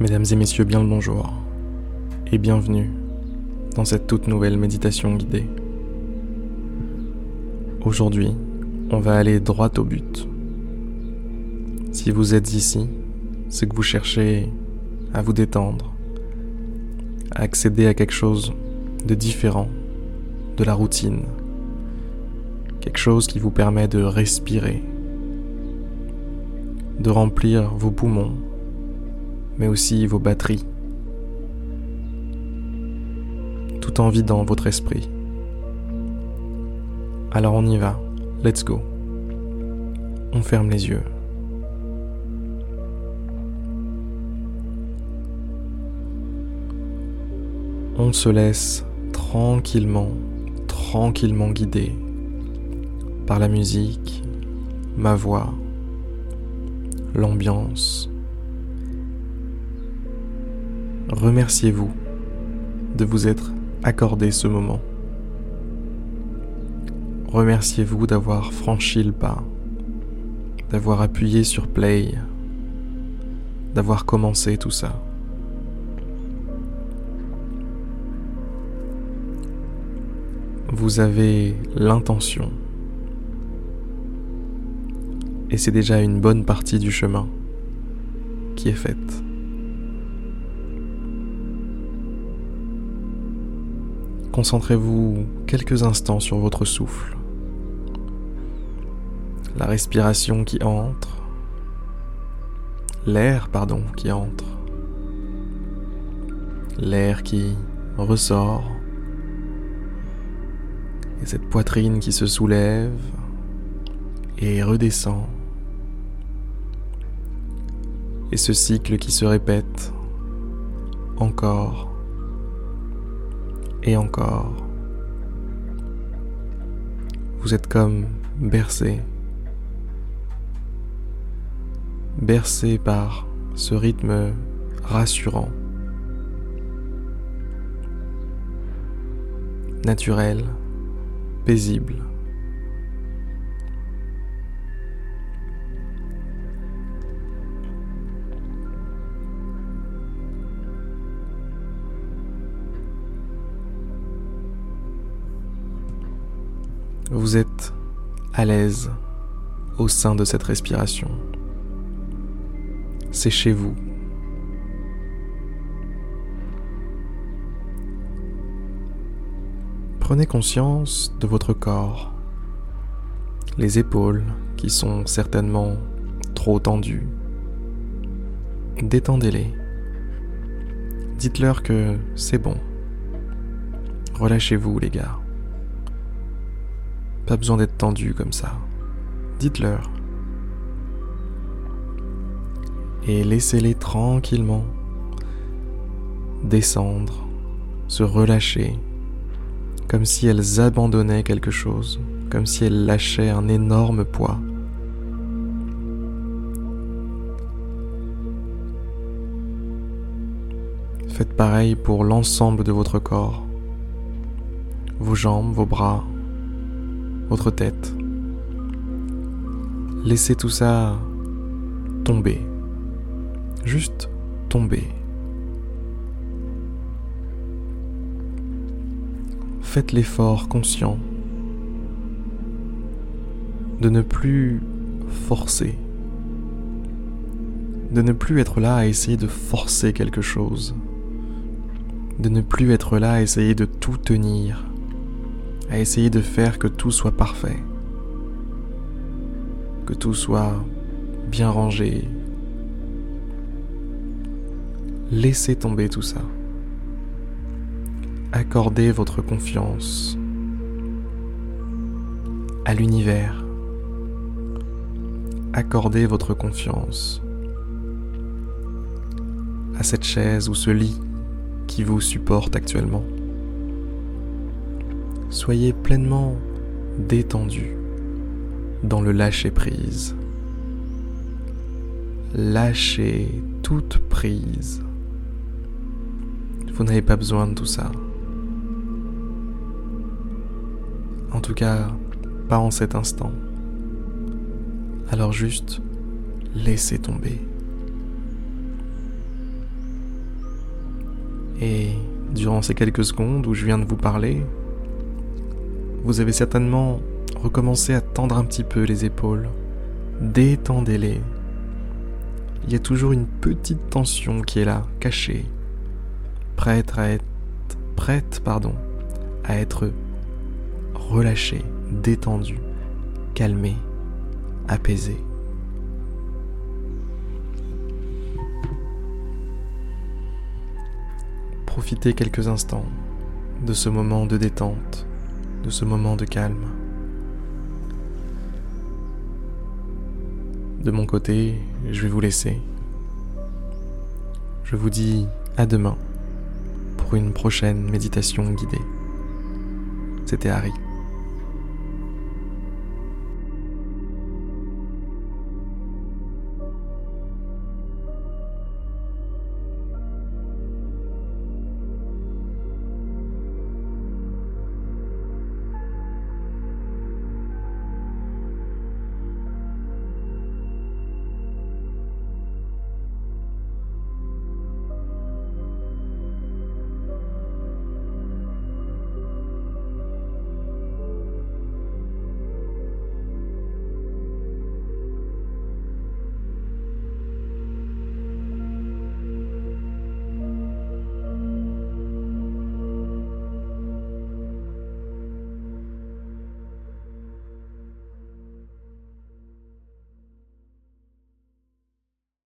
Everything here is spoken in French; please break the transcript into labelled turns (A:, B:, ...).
A: Mesdames et messieurs, bien le bonjour et bienvenue dans cette toute nouvelle méditation guidée. Aujourd'hui, on va aller droit au but. Si vous êtes ici, c'est que vous cherchez à vous détendre, à accéder à quelque chose de différent de la routine, quelque chose qui vous permet de respirer, de remplir vos poumons mais aussi vos batteries, tout en vidant votre esprit. Alors on y va, let's go. On ferme les yeux. On se laisse tranquillement, tranquillement guider par la musique, ma voix, l'ambiance, remerciez-vous de vous être accordé ce moment. Remerciez-vous d'avoir franchi le pas, d'avoir appuyé sur play, d'avoir commencé tout ça. Vous avez l'intention. Et c'est déjà une bonne partie du chemin qui est faite. Concentrez-vous quelques instants sur votre souffle. La respiration qui entre. L'air, pardon, qui entre. L'air qui ressort. Et cette poitrine qui se soulève et redescend. Et ce cycle qui se répète encore et encore. Vous êtes comme bercé, bercé par ce rythme rassurant, naturel, paisible. Vous êtes à l'aise au sein de cette respiration. C'est chez vous. Prenez conscience de votre corps, les épaules qui sont certainement trop tendues. Détendez-les. Dites-leur que c'est bon. Relâchez-vous les gars. Pas besoin d'être tendu comme ça. Dites-leur. Et laissez-les tranquillement descendre, se relâcher, comme si elles abandonnaient quelque chose, comme si elles lâchaient un énorme poids. Faites pareil pour l'ensemble de votre corps, vos jambes, vos bras, votre tête. Laissez tout ça tomber. Juste tomber. Faites l'effort conscient de ne plus forcer, de ne plus être là à essayer de forcer quelque chose, de ne plus être là à essayer de tout tenir, à essayer de faire que tout soit parfait, que tout soit bien rangé. Laissez tomber tout ça. Accordez votre confiance à l'univers. Accordez votre confiance à cette chaise ou ce lit qui vous supporte actuellement soyez pleinement détendu dans le lâcher-prise. Lâchez toute prise. Vous n'avez pas besoin de tout ça. En tout cas, pas en cet instant. Alors juste, laissez tomber. Et durant ces quelques secondes où je viens de vous parler, vous avez certainement recommencé à tendre un petit peu les épaules. Détendez-les. Il y a toujours une petite tension qui est là, cachée, prête à être prête, pardon, à être relâchée, détendue, calmée, apaisée. Profitez quelques instants de ce moment de détente, de ce moment de calme. De mon côté, je vais vous laisser. Je vous dis à demain pour une prochaine méditation guidée. C'était Harry.